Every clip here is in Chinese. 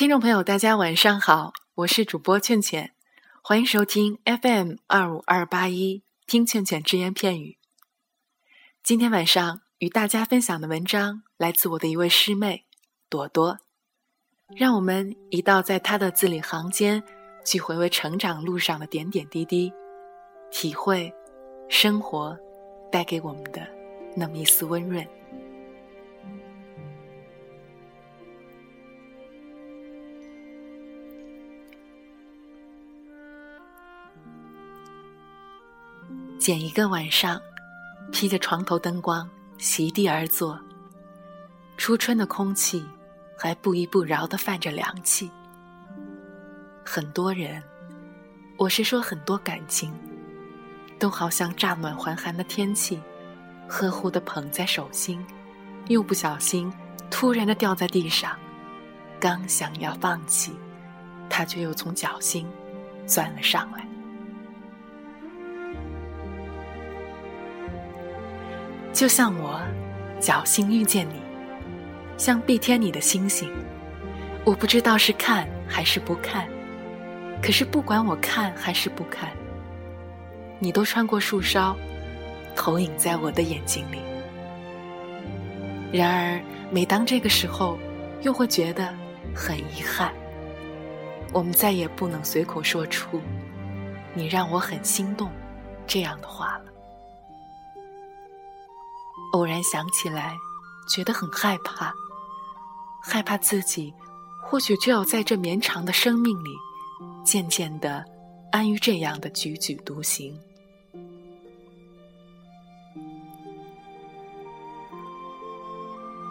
听众朋友，大家晚上好，我是主播倩倩，欢迎收听 FM 二五二八一听倩倩只言片语。今天晚上与大家分享的文章来自我的一位师妹朵朵，让我们一道在她的字里行间去回味成长路上的点点滴滴，体会生活带给我们的那么一丝温润。捡一个晚上，披着床头灯光，席地而坐。初春的空气还不依不饶地泛着凉气。很多人，我是说很多感情，都好像乍暖还寒的天气，呵护地捧在手心，又不小心突然地掉在地上。刚想要放弃，它却又从脚心钻了上来。就像我侥幸遇见你，像碧天里的星星，我不知道是看还是不看，可是不管我看还是不看，你都穿过树梢，投影在我的眼睛里。然而，每当这个时候，又会觉得很遗憾，我们再也不能随口说出“你让我很心动”这样的话了。偶然想起来，觉得很害怕，害怕自己或许就要在这绵长的生命里，渐渐的安于这样的踽踽独行。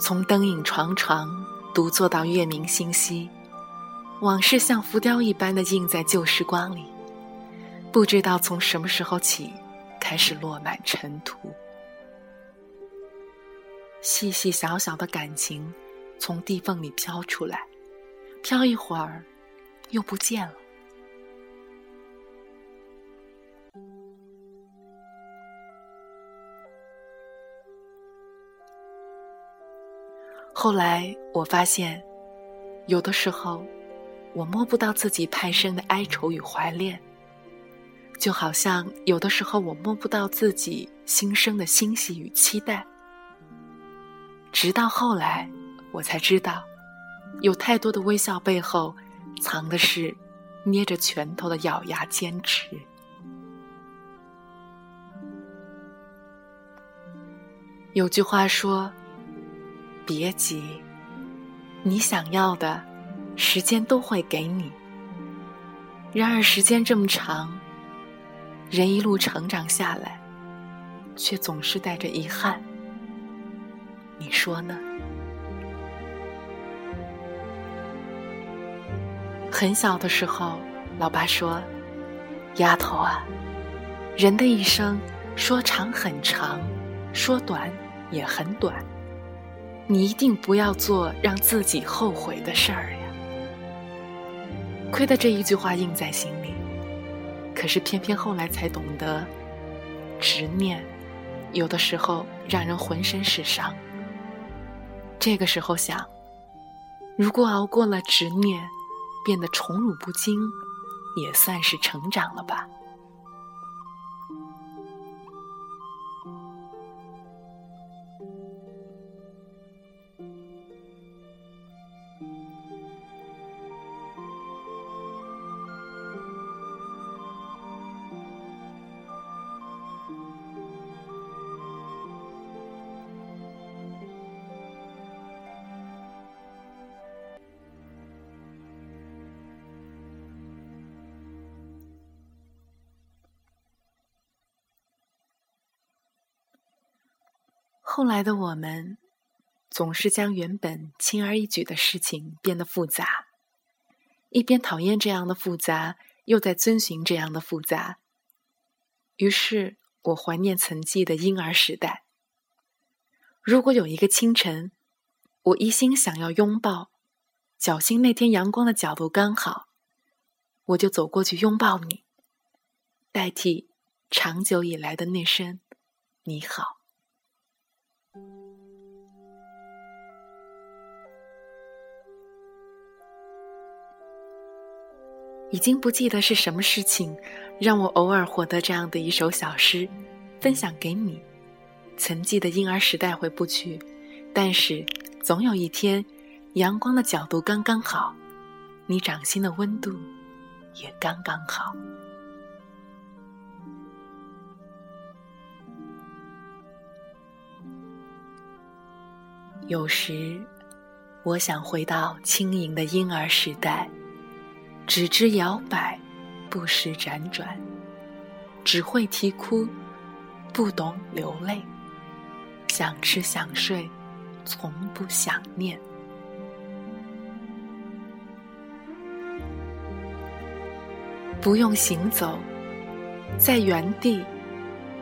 从灯影幢幢独坐到月明星稀，往事像浮雕一般的印在旧时光里，不知道从什么时候起，开始落满尘土。细细小小的感情，从地缝里飘出来，飘一会儿，又不见了。后来我发现，有的时候，我摸不到自己太深的哀愁与怀恋，就好像有的时候我摸不到自己心生的欣喜与期待。直到后来，我才知道，有太多的微笑背后，藏的是捏着拳头的咬牙坚持。有句话说：“别急，你想要的，时间都会给你。”然而时间这么长，人一路成长下来，却总是带着遗憾。你说呢？很小的时候，老爸说：“丫头啊，人的一生说长很长，说短也很短，你一定不要做让自己后悔的事儿呀。”亏得这一句话印在心里，可是偏偏后来才懂得，执念有的时候让人浑身是伤。这个时候想，如果熬过了执念，变得宠辱不惊，也算是成长了吧。后来的我们，总是将原本轻而易举的事情变得复杂，一边讨厌这样的复杂，又在遵循这样的复杂。于是我怀念曾记的婴儿时代。如果有一个清晨，我一心想要拥抱，侥幸那天阳光的角度刚好，我就走过去拥抱你，代替长久以来的那声“你好”。已经不记得是什么事情，让我偶尔获得这样的一首小诗，分享给你。曾记得婴儿时代回不去，但是总有一天，阳光的角度刚刚好，你掌心的温度也刚刚好。有时，我想回到轻盈的婴儿时代。只知摇摆，不识辗转，只会啼哭，不懂流泪。想吃想睡，从不想念。不用行走，在原地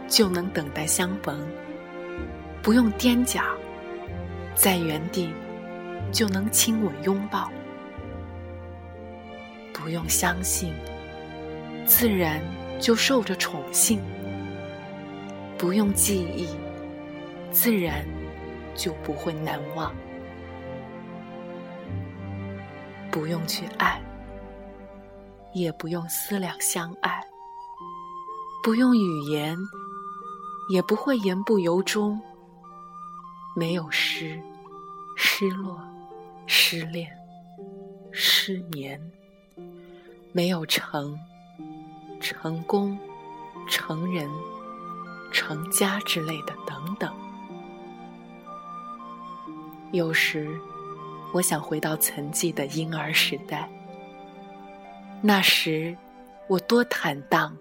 就能等待相逢；不用踮脚，在原地就能亲吻拥抱。不用相信，自然就受着宠幸；不用记忆，自然就不会难忘；不用去爱，也不用思量相爱；不用语言，也不会言不由衷。没有失、失落、失恋、失眠。没有成、成功、成人、成家之类的等等。有时，我想回到曾记的婴儿时代。那时，我多坦荡、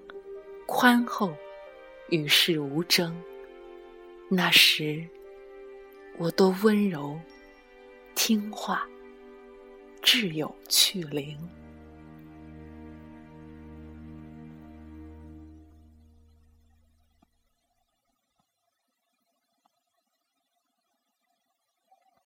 宽厚、与世无争；那时，我多温柔、听话、挚友去灵。